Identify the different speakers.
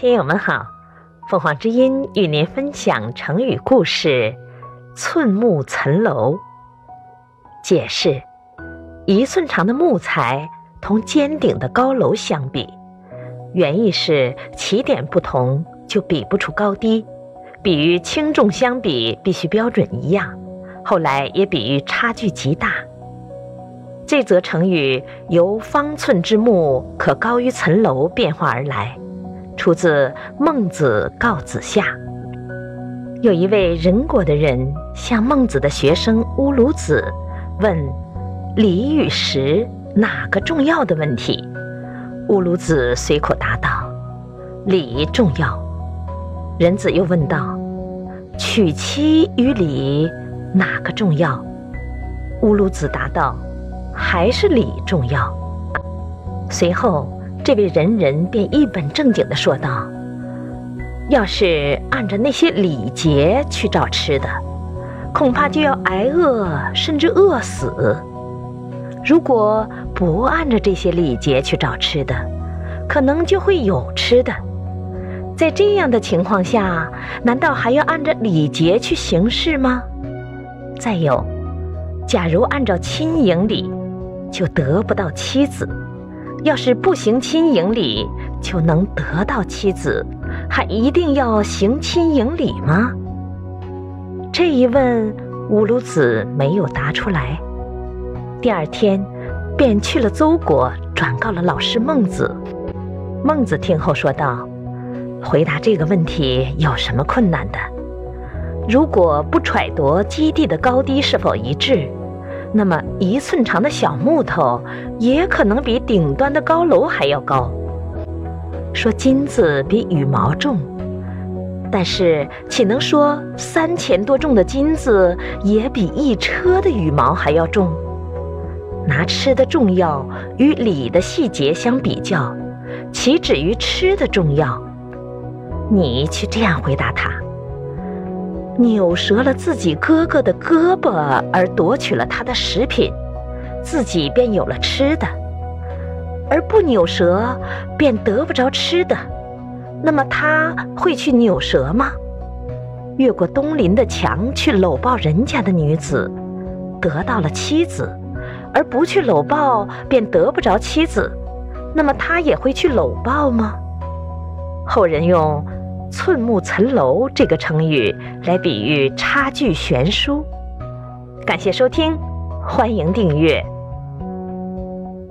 Speaker 1: 听友们好，凤凰之音与您分享成语故事“寸木层楼”。解释：一寸长的木材同尖顶的高楼相比，原意是起点不同就比不出高低，比喻轻重相比必须标准一样。后来也比喻差距极大。这则成语由“方寸之木可高于层楼”变化而来。出自《孟子告子下》。有一位人国的人向孟子的学生乌鲁子问“礼与食哪个重要”的问题。乌鲁子随口答道：“礼重要。”人子又问道：“娶妻与礼哪个重要？”乌鲁子答道：“还是礼重要。”随后。这位仁人便一本正经地说道：“要是按着那些礼节去找吃的，恐怕就要挨饿，甚至饿死；如果不按着这些礼节去找吃的，可能就会有吃的。在这样的情况下，难道还要按照礼节去行事吗？再有，假如按照亲迎礼，就得不到妻子。”要是不行亲迎礼就能得到妻子，还一定要行亲迎礼吗？这一问，乌鲁子没有答出来。第二天，便去了邹国，转告了老师孟子。孟子听后说道：“回答这个问题有什么困难的？如果不揣度基地的高低是否一致。”那么，一寸长的小木头也可能比顶端的高楼还要高。说金子比羽毛重，但是岂能说三千多重的金子也比一车的羽毛还要重？拿吃的重要与礼的细节相比较，岂止于吃的重要？你去这样回答他。扭折了自己哥哥的胳膊而夺取了他的食品，自己便有了吃的；而不扭折便得不着吃的，那么他会去扭折吗？越过东邻的墙去搂抱人家的女子，得到了妻子，而不去搂抱便得不着妻子，那么他也会去搂抱吗？后人用。寸木层楼这个成语来比喻差距悬殊。感谢收听，欢迎订阅。